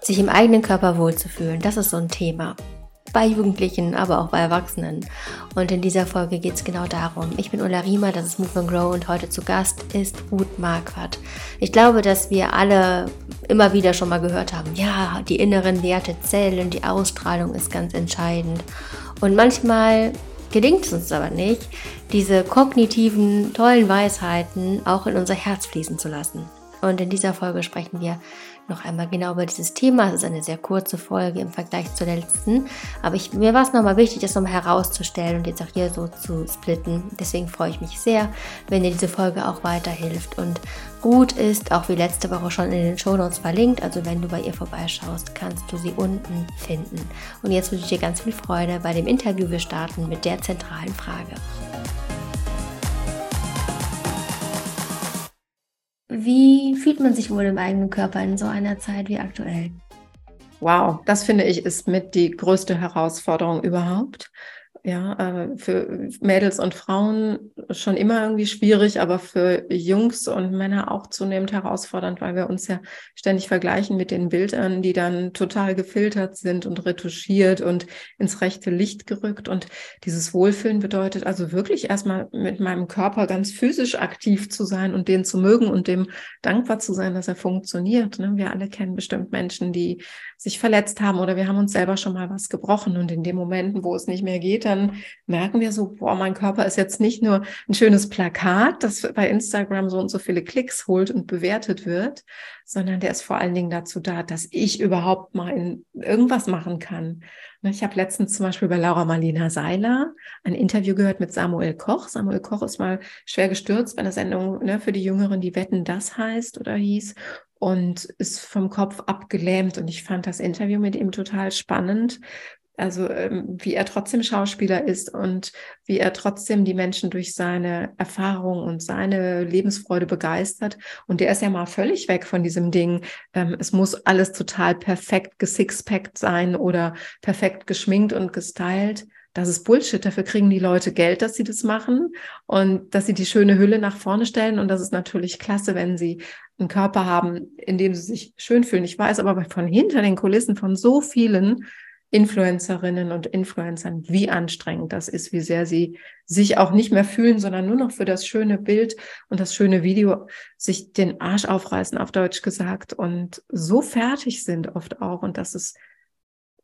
Sich im eigenen Körper wohlzufühlen, das ist so ein Thema. Bei Jugendlichen, aber auch bei Erwachsenen. Und in dieser Folge geht es genau darum. Ich bin Ulla Riemer, das ist Move and Grow und heute zu Gast ist Ruth Marquardt. Ich glaube, dass wir alle immer wieder schon mal gehört haben, ja, die inneren Werte zählen, die Ausstrahlung ist ganz entscheidend. Und manchmal gelingt es uns aber nicht, diese kognitiven, tollen Weisheiten auch in unser Herz fließen zu lassen. Und in dieser Folge sprechen wir noch einmal genau über dieses Thema. Es ist eine sehr kurze Folge im Vergleich zur letzten, aber ich, mir war es nochmal wichtig, das nochmal herauszustellen und jetzt auch hier so zu splitten. Deswegen freue ich mich sehr, wenn dir diese Folge auch weiterhilft und gut ist, auch wie letzte Woche schon in den Shownotes verlinkt. Also wenn du bei ihr vorbeischaust, kannst du sie unten finden. Und jetzt wünsche ich dir ganz viel Freude bei dem Interview. Wir starten mit der zentralen Frage. Wie fühlt man sich wohl im eigenen Körper in so einer Zeit wie aktuell? Wow, das finde ich ist mit die größte Herausforderung überhaupt ja, äh, für Mädels und Frauen schon immer irgendwie schwierig, aber für Jungs und Männer auch zunehmend herausfordernd, weil wir uns ja ständig vergleichen mit den Bildern, die dann total gefiltert sind und retuschiert und ins rechte Licht gerückt. Und dieses Wohlfühlen bedeutet also wirklich erstmal mit meinem Körper ganz physisch aktiv zu sein und den zu mögen und dem dankbar zu sein, dass er funktioniert. Ne? Wir alle kennen bestimmt Menschen, die sich verletzt haben oder wir haben uns selber schon mal was gebrochen und in den Momenten, wo es nicht mehr geht, dann merken wir so, boah, mein Körper ist jetzt nicht nur ein schönes Plakat, das bei Instagram so und so viele Klicks holt und bewertet wird, sondern der ist vor allen Dingen dazu da, dass ich überhaupt mal in irgendwas machen kann. Ne, ich habe letztens zum Beispiel bei Laura Marlina Seiler ein Interview gehört mit Samuel Koch. Samuel Koch ist mal schwer gestürzt bei einer Sendung ne, für die Jüngeren, die Wetten das heißt oder hieß und ist vom Kopf abgelähmt. Und ich fand das Interview mit ihm total spannend, also ähm, wie er trotzdem Schauspieler ist und wie er trotzdem die Menschen durch seine Erfahrung und seine Lebensfreude begeistert. Und der ist ja mal völlig weg von diesem Ding. Ähm, es muss alles total perfekt gesixpackt sein oder perfekt geschminkt und gestylt. Das ist Bullshit. Dafür kriegen die Leute Geld, dass sie das machen und dass sie die schöne Hülle nach vorne stellen. Und das ist natürlich klasse, wenn sie einen Körper haben, in dem sie sich schön fühlen. Ich weiß aber von hinter den Kulissen von so vielen Influencerinnen und Influencern, wie anstrengend das ist, wie sehr sie sich auch nicht mehr fühlen, sondern nur noch für das schöne Bild und das schöne Video sich den Arsch aufreißen, auf Deutsch gesagt, und so fertig sind oft auch. Und das ist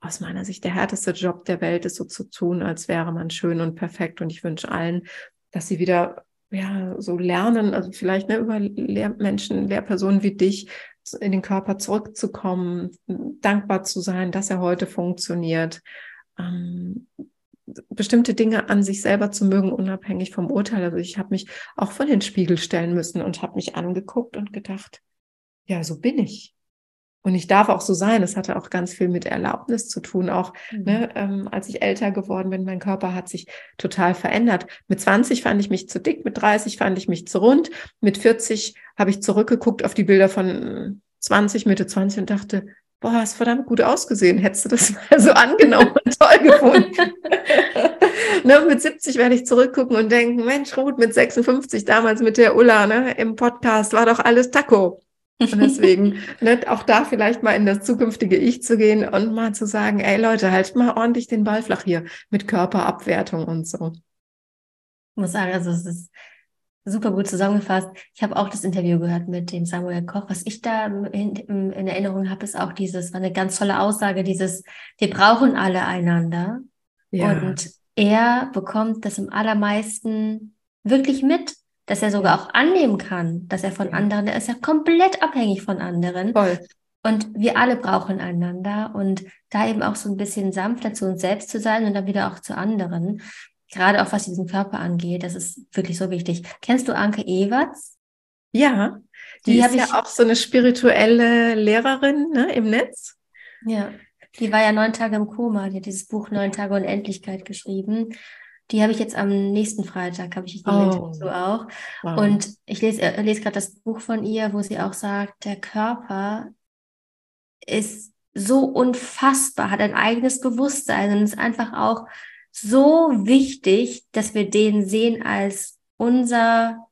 aus meiner Sicht der härteste Job der Welt, ist so zu tun, als wäre man schön und perfekt. Und ich wünsche allen, dass sie wieder ja, so lernen, also vielleicht ne, über Lehrmenschen, Lehrpersonen wie dich, in den Körper zurückzukommen, dankbar zu sein, dass er heute funktioniert, ähm, bestimmte Dinge an sich selber zu mögen, unabhängig vom Urteil. Also ich habe mich auch vor den Spiegel stellen müssen und habe mich angeguckt und gedacht, ja, so bin ich. Und ich darf auch so sein. Es hatte auch ganz viel mit Erlaubnis zu tun. Auch mhm. ne, ähm, als ich älter geworden bin, mein Körper hat sich total verändert. Mit 20 fand ich mich zu dick, mit 30 fand ich mich zu rund, mit 40 habe ich zurückgeguckt auf die Bilder von 20, Mitte 20 und dachte, boah, hast verdammt gut ausgesehen. Hättest du das mal so angenommen und toll gefunden. ne, mit 70 werde ich zurückgucken und denken, Mensch, Ruth, mit 56 damals mit der Ulla ne, im Podcast war doch alles Taco. Und deswegen ne, auch da vielleicht mal in das zukünftige Ich zu gehen und mal zu sagen, ey Leute, halt mal ordentlich den Ball flach hier mit Körperabwertung und so. Ich muss sagen, also es ist super gut zusammengefasst. Ich habe auch das Interview gehört mit dem Samuel Koch. Was ich da in, in Erinnerung habe, ist auch dieses, war eine ganz tolle Aussage, dieses, wir brauchen alle einander. Ja. Und er bekommt das im allermeisten wirklich mit dass er sogar auch annehmen kann, dass er von anderen, er ist ja komplett abhängig von anderen. Voll. Und wir alle brauchen einander und da eben auch so ein bisschen sanfter zu uns selbst zu sein und dann wieder auch zu anderen. Gerade auch was diesen Körper angeht, das ist wirklich so wichtig. Kennst du Anke Ewerts? Ja, die, die ist ja auch so eine spirituelle Lehrerin ne, im Netz. Ja, die war ja neun Tage im Koma, die hat dieses Buch Neun Tage Unendlichkeit geschrieben. Die habe ich jetzt am nächsten Freitag, habe ich die oh. so auch. Wow. Und ich lese, äh, lese gerade das Buch von ihr, wo sie auch sagt, der Körper ist so unfassbar, hat ein eigenes Bewusstsein und ist einfach auch so wichtig, dass wir den sehen als unser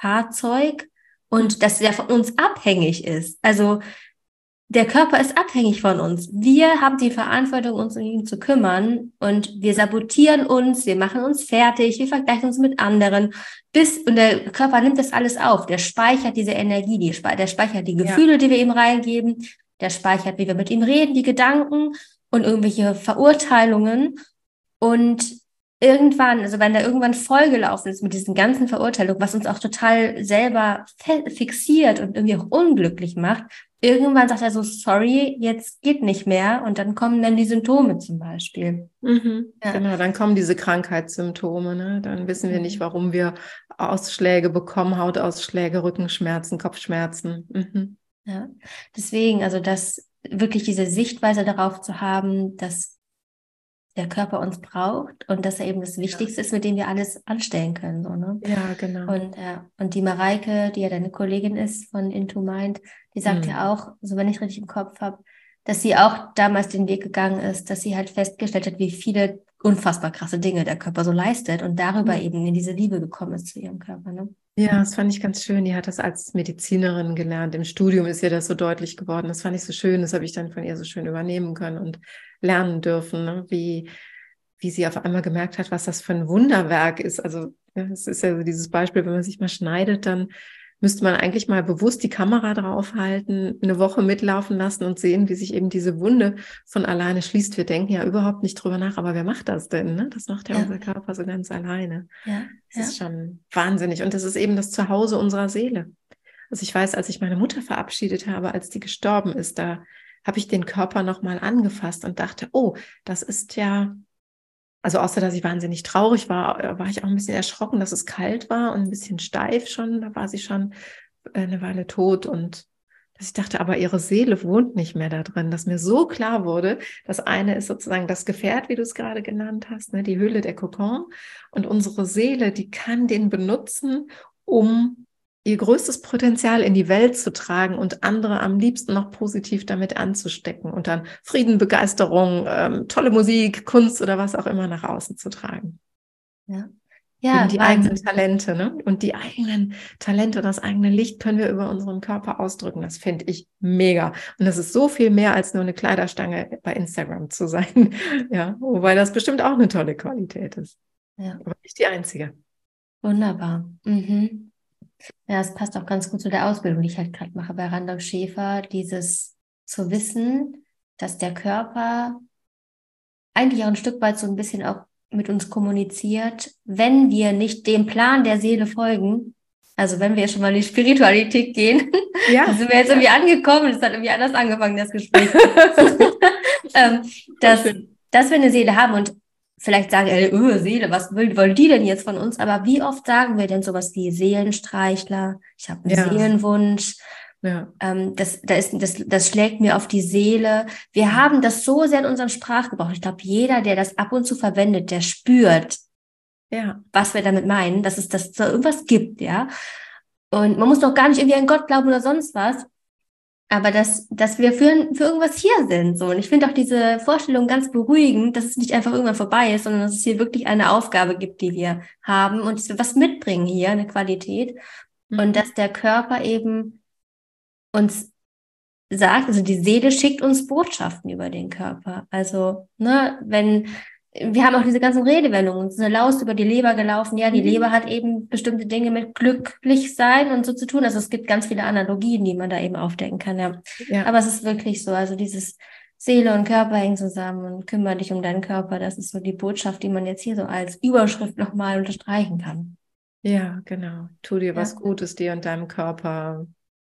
Fahrzeug und dass der von uns abhängig ist. Also der Körper ist abhängig von uns. Wir haben die Verantwortung, uns um ihn zu kümmern und wir sabotieren uns, wir machen uns fertig, wir vergleichen uns mit anderen, bis und der Körper nimmt das alles auf. Der speichert diese Energie, die, der speichert die Gefühle, ja. die wir ihm reingeben, der speichert, wie wir mit ihm reden, die Gedanken und irgendwelche Verurteilungen und irgendwann, also wenn da irgendwann vollgelaufen ist mit diesen ganzen Verurteilungen, was uns auch total selber fixiert und irgendwie auch unglücklich macht, irgendwann sagt er so, sorry, jetzt geht nicht mehr. Und dann kommen dann die Symptome zum Beispiel. Mhm, ja. Genau, dann kommen diese Krankheitssymptome. Ne? Dann wissen wir nicht, mhm. warum wir Ausschläge bekommen, Hautausschläge, Rückenschmerzen, Kopfschmerzen. Mhm. Ja, deswegen, also das wirklich diese Sichtweise darauf zu haben, dass der Körper uns braucht und dass er eben das Wichtigste ja. ist, mit dem wir alles anstellen können. So, ne? Ja, genau. Und, ja, und die Mareike, die ja deine Kollegin ist von Into Mind, die sagt mhm. ja auch, so wenn ich richtig im Kopf habe, dass sie auch damals den Weg gegangen ist, dass sie halt festgestellt hat, wie viele unfassbar krasse Dinge der Körper so leistet und darüber mhm. eben in diese Liebe gekommen ist zu ihrem Körper. Ne? Ja, das fand ich ganz schön. Die hat das als Medizinerin gelernt. Im Studium ist ihr das so deutlich geworden. Das fand ich so schön. Das habe ich dann von ihr so schön übernehmen können und lernen dürfen, ne? wie, wie sie auf einmal gemerkt hat, was das für ein Wunderwerk ist. Also es ist ja so dieses Beispiel, wenn man sich mal schneidet, dann müsste man eigentlich mal bewusst die Kamera draufhalten, eine Woche mitlaufen lassen und sehen, wie sich eben diese Wunde von alleine schließt. Wir denken ja überhaupt nicht drüber nach, aber wer macht das denn? Ne? Das macht ja, ja, unser Körper so ganz alleine. Ja, das ja. ist schon wahnsinnig. Und das ist eben das Zuhause unserer Seele. Also ich weiß, als ich meine Mutter verabschiedet habe, als die gestorben ist, da habe ich den Körper nochmal angefasst und dachte, oh, das ist ja also außer dass ich wahnsinnig traurig war, äh, war ich auch ein bisschen erschrocken, dass es kalt war und ein bisschen steif schon. Da war sie schon äh, eine Weile tot und dass ich dachte, aber ihre Seele wohnt nicht mehr da drin, dass mir so klar wurde, das eine ist sozusagen das Gefährt, wie du es gerade genannt hast, ne, die Hülle der Kokon und unsere Seele, die kann den benutzen, um ihr größtes Potenzial in die Welt zu tragen und andere am liebsten noch positiv damit anzustecken und dann Frieden, Begeisterung, ähm, tolle Musik, Kunst oder was auch immer nach außen zu tragen. Ja. Ja, die eigenen Talente, ne? Und die eigenen Talente, das eigene Licht können wir über unseren Körper ausdrücken. Das finde ich mega. Und das ist so viel mehr als nur eine Kleiderstange bei Instagram zu sein. ja, wobei das bestimmt auch eine tolle Qualität ist. Ja. Aber nicht die einzige. Wunderbar. Mhm. Ja, es passt auch ganz gut zu der Ausbildung, die ich halt gerade mache bei Randolph Schäfer, dieses zu wissen, dass der Körper eigentlich auch ein Stück weit so ein bisschen auch mit uns kommuniziert, wenn wir nicht dem Plan der Seele folgen. Also wenn wir schon mal in die Spiritualität gehen, ja. sind wir jetzt irgendwie angekommen, es hat irgendwie anders angefangen, das Gespräch. ähm, dass, dass wir eine Seele haben und vielleicht sagen, ey, öh, Seele, was will, wollen die denn jetzt von uns? Aber wie oft sagen wir denn sowas wie Seelenstreichler, ich habe einen ja. Seelenwunsch, ja. Ähm, das, da ist, das, das schlägt mir auf die Seele. Wir haben das so sehr in unserem Sprachgebrauch. Ich glaube, jeder, der das ab und zu verwendet, der spürt, ja. was wir damit meinen, dass es das so irgendwas gibt, ja. Und man muss doch gar nicht irgendwie an Gott glauben oder sonst was aber dass, dass wir für, für irgendwas hier sind. So. Und ich finde auch diese Vorstellung ganz beruhigend, dass es nicht einfach irgendwann vorbei ist, sondern dass es hier wirklich eine Aufgabe gibt, die wir haben und dass wir was mitbringen hier, eine Qualität. Mhm. Und dass der Körper eben uns sagt, also die Seele schickt uns Botschaften über den Körper. Also, ne, wenn wir haben auch diese ganzen Redewendungen, eine Laus über die Leber gelaufen. Ja, die mhm. Leber hat eben bestimmte Dinge mit glücklich sein und so zu tun. Also es gibt ganz viele Analogien, die man da eben aufdecken kann. Ja. ja. Aber es ist wirklich so, also dieses Seele und Körper hängen zusammen und kümmere dich um deinen Körper. Das ist so die Botschaft, die man jetzt hier so als Überschrift nochmal unterstreichen kann. Ja, genau. Tu dir ja. was Gutes dir und deinem Körper.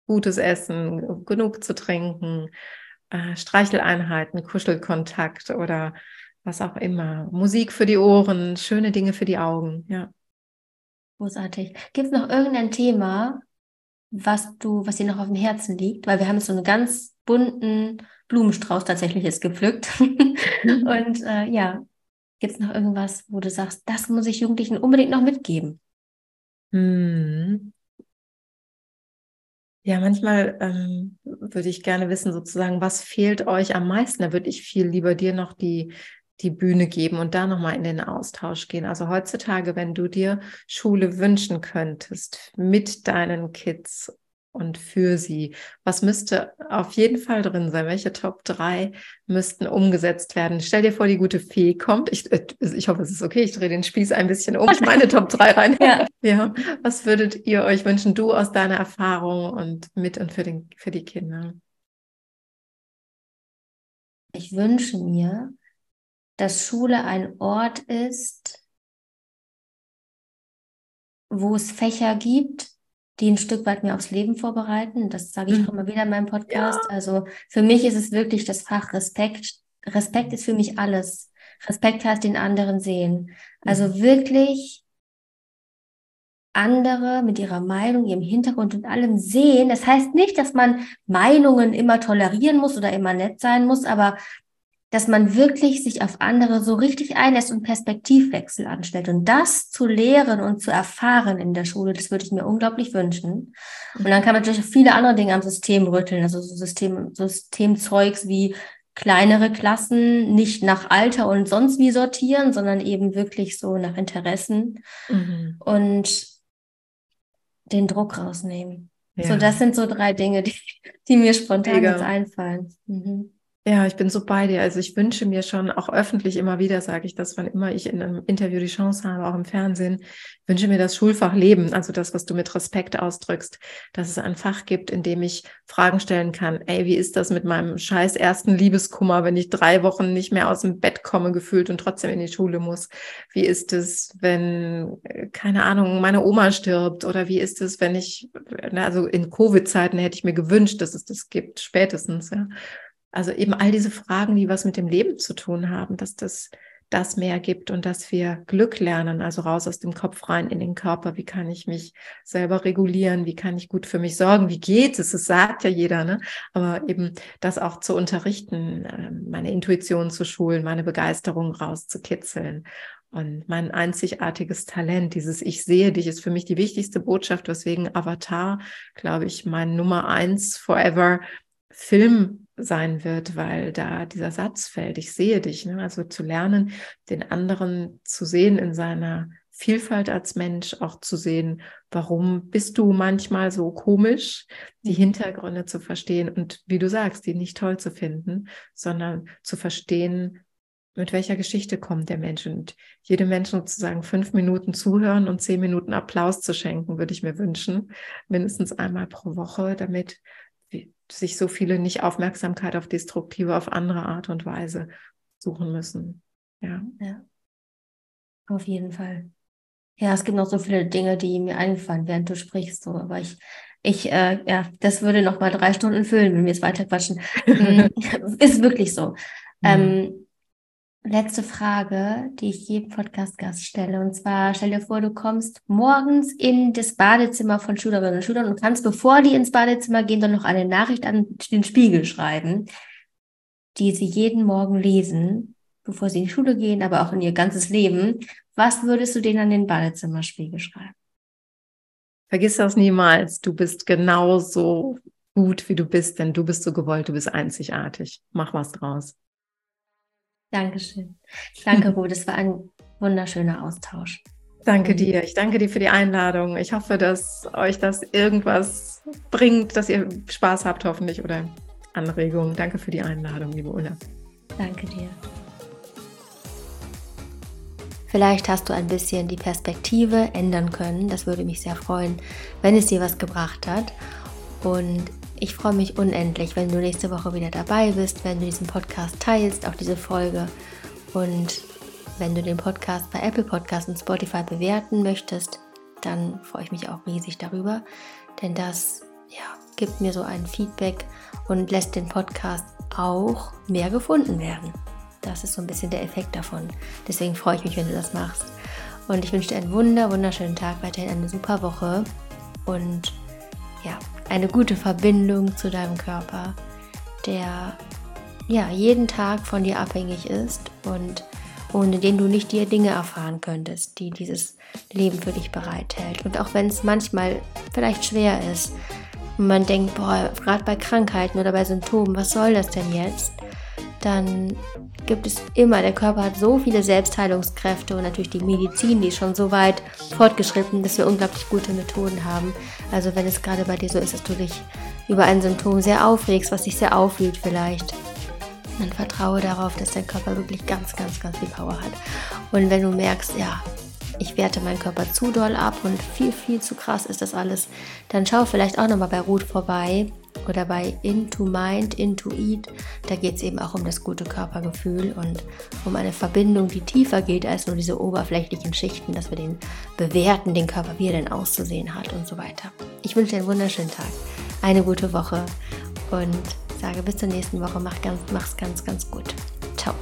Gutes Essen, genug zu trinken, äh, Streicheleinheiten, Kuschelkontakt oder was auch immer. Musik für die Ohren, schöne Dinge für die Augen, ja. Großartig. Gibt es noch irgendein Thema, was du, was dir noch auf dem Herzen liegt? Weil wir haben so einen ganz bunten Blumenstrauß tatsächlich jetzt gepflückt. Und äh, ja, gibt es noch irgendwas, wo du sagst, das muss ich Jugendlichen unbedingt noch mitgeben? Hm. Ja, manchmal ähm, würde ich gerne wissen, sozusagen, was fehlt euch am meisten? Da würde ich viel lieber dir noch die die Bühne geben und da nochmal in den Austausch gehen. Also heutzutage, wenn du dir Schule wünschen könntest mit deinen Kids und für sie, was müsste auf jeden Fall drin sein? Welche Top 3 müssten umgesetzt werden? Stell dir vor, die gute Fee kommt. Ich, äh, ich hoffe, es ist okay. Ich drehe den Spieß ein bisschen um, meine Top 3 rein. Ja. ja. Was würdet ihr euch wünschen, du aus deiner Erfahrung und mit und für, den, für die Kinder? Ich wünsche mir, dass Schule ein Ort ist, wo es Fächer gibt, die ein Stück weit mir aufs Leben vorbereiten. Das sage ich mhm. auch immer wieder in meinem Podcast. Ja. Also für mich ist es wirklich das Fach Respekt. Respekt ist für mich alles. Respekt heißt den anderen sehen. Also mhm. wirklich andere mit ihrer Meinung, ihrem Hintergrund und allem sehen. Das heißt nicht, dass man Meinungen immer tolerieren muss oder immer nett sein muss, aber dass man wirklich sich auf andere so richtig einlässt und Perspektivwechsel anstellt. Und das zu lehren und zu erfahren in der Schule, das würde ich mir unglaublich wünschen. Und dann kann man natürlich viele andere Dinge am System rütteln, also so System, Systemzeugs wie kleinere Klassen nicht nach Alter und sonst wie sortieren, sondern eben wirklich so nach Interessen mhm. und den Druck rausnehmen. Ja. So, das sind so drei Dinge, die, die mir spontan Mega. jetzt einfallen. Mhm. Ja, ich bin so bei dir. Also ich wünsche mir schon, auch öffentlich immer wieder sage ich das, wann immer ich in einem Interview die Chance habe, auch im Fernsehen, wünsche mir das Schulfach Leben, also das, was du mit Respekt ausdrückst, dass es ein Fach gibt, in dem ich Fragen stellen kann. Ey, wie ist das mit meinem scheiß ersten Liebeskummer, wenn ich drei Wochen nicht mehr aus dem Bett komme gefühlt und trotzdem in die Schule muss? Wie ist es, wenn, äh, keine Ahnung, meine Oma stirbt? Oder wie ist es, wenn ich, also in Covid-Zeiten hätte ich mir gewünscht, dass es das gibt, spätestens, ja. Also eben all diese Fragen, die was mit dem Leben zu tun haben, dass das das mehr gibt und dass wir Glück lernen, also raus aus dem Kopf rein in den Körper. Wie kann ich mich selber regulieren? Wie kann ich gut für mich sorgen? Wie geht es? Das sagt ja jeder, ne? Aber eben das auch zu unterrichten, ähm, meine Intuition zu schulen, meine Begeisterung rauszukitzeln. Und mein einzigartiges Talent, dieses Ich sehe dich, ist für mich die wichtigste Botschaft, weswegen Avatar, glaube ich, mein Nummer eins forever Film sein wird, weil da dieser Satz fällt, ich sehe dich. Ne? Also zu lernen, den anderen zu sehen in seiner Vielfalt als Mensch, auch zu sehen, warum bist du manchmal so komisch, die mhm. Hintergründe zu verstehen und wie du sagst, die nicht toll zu finden, sondern zu verstehen, mit welcher Geschichte kommt der Mensch und jedem Menschen sozusagen fünf Minuten zuhören und zehn Minuten Applaus zu schenken, würde ich mir wünschen, mindestens einmal pro Woche, damit sich so viele nicht Aufmerksamkeit auf destruktive, auf andere Art und Weise suchen müssen. Ja. ja. Auf jeden Fall. Ja, es gibt noch so viele Dinge, die mir einfallen, während du sprichst, so, aber ich, ich, äh, ja, das würde noch mal drei Stunden füllen, wenn wir jetzt weiter quatschen. Hm, ist wirklich so. Mhm. Ähm, letzte Frage, die ich jedem Podcast-Gast stelle. Und zwar, stell dir vor, du kommst morgens in das Badezimmer von Schülerinnen und Schülern und kannst, bevor die ins Badezimmer gehen, dann noch eine Nachricht an den Spiegel schreiben, die sie jeden Morgen lesen, bevor sie in die Schule gehen, aber auch in ihr ganzes Leben. Was würdest du denen an den Badezimmerspiegel schreiben? Vergiss das niemals. Du bist genauso gut, wie du bist, denn du bist so gewollt, du bist einzigartig. Mach was draus. Dankeschön. Danke, Ruth. Das war ein wunderschöner Austausch. Danke dir. Ich danke dir für die Einladung. Ich hoffe, dass euch das irgendwas bringt, dass ihr Spaß habt, hoffentlich, oder Anregungen. Danke für die Einladung, liebe Ulla. Danke dir. Vielleicht hast du ein bisschen die Perspektive ändern können. Das würde mich sehr freuen, wenn es dir was gebracht hat. Und ich freue mich unendlich, wenn du nächste Woche wieder dabei bist, wenn du diesen Podcast teilst, auch diese Folge. Und wenn du den Podcast bei Apple Podcasts und Spotify bewerten möchtest, dann freue ich mich auch riesig darüber, denn das ja, gibt mir so ein Feedback und lässt den Podcast auch mehr gefunden werden. Das ist so ein bisschen der Effekt davon. Deswegen freue ich mich, wenn du das machst. Und ich wünsche dir einen wunder, wunderschönen Tag, weiterhin eine super Woche und ja, eine gute Verbindung zu deinem Körper, der ja jeden Tag von dir abhängig ist und ohne den du nicht dir Dinge erfahren könntest, die dieses Leben für dich bereithält. Und auch wenn es manchmal vielleicht schwer ist und man denkt, boah, gerade bei Krankheiten oder bei Symptomen, was soll das denn jetzt? Dann gibt es immer, der Körper hat so viele Selbstheilungskräfte und natürlich die Medizin, die ist schon so weit fortgeschritten, dass wir unglaublich gute Methoden haben. Also wenn es gerade bei dir so ist, dass du dich über ein Symptom sehr aufregst, was dich sehr aufwühlt vielleicht, dann vertraue darauf, dass dein Körper wirklich ganz, ganz, ganz viel Power hat. Und wenn du merkst, ja, ich werte meinen Körper zu doll ab und viel, viel zu krass ist das alles, dann schau vielleicht auch nochmal bei Ruth vorbei oder bei Into Mind, Into Eat. Da geht es eben auch um das gute Körpergefühl und um eine Verbindung, die tiefer geht als nur diese oberflächlichen Schichten, dass wir den bewerten, den Körper, wie er denn auszusehen hat und so weiter. Ich wünsche dir einen wunderschönen Tag, eine gute Woche und sage bis zur nächsten Woche. Mach ganz, mach's ganz, ganz gut. Ciao.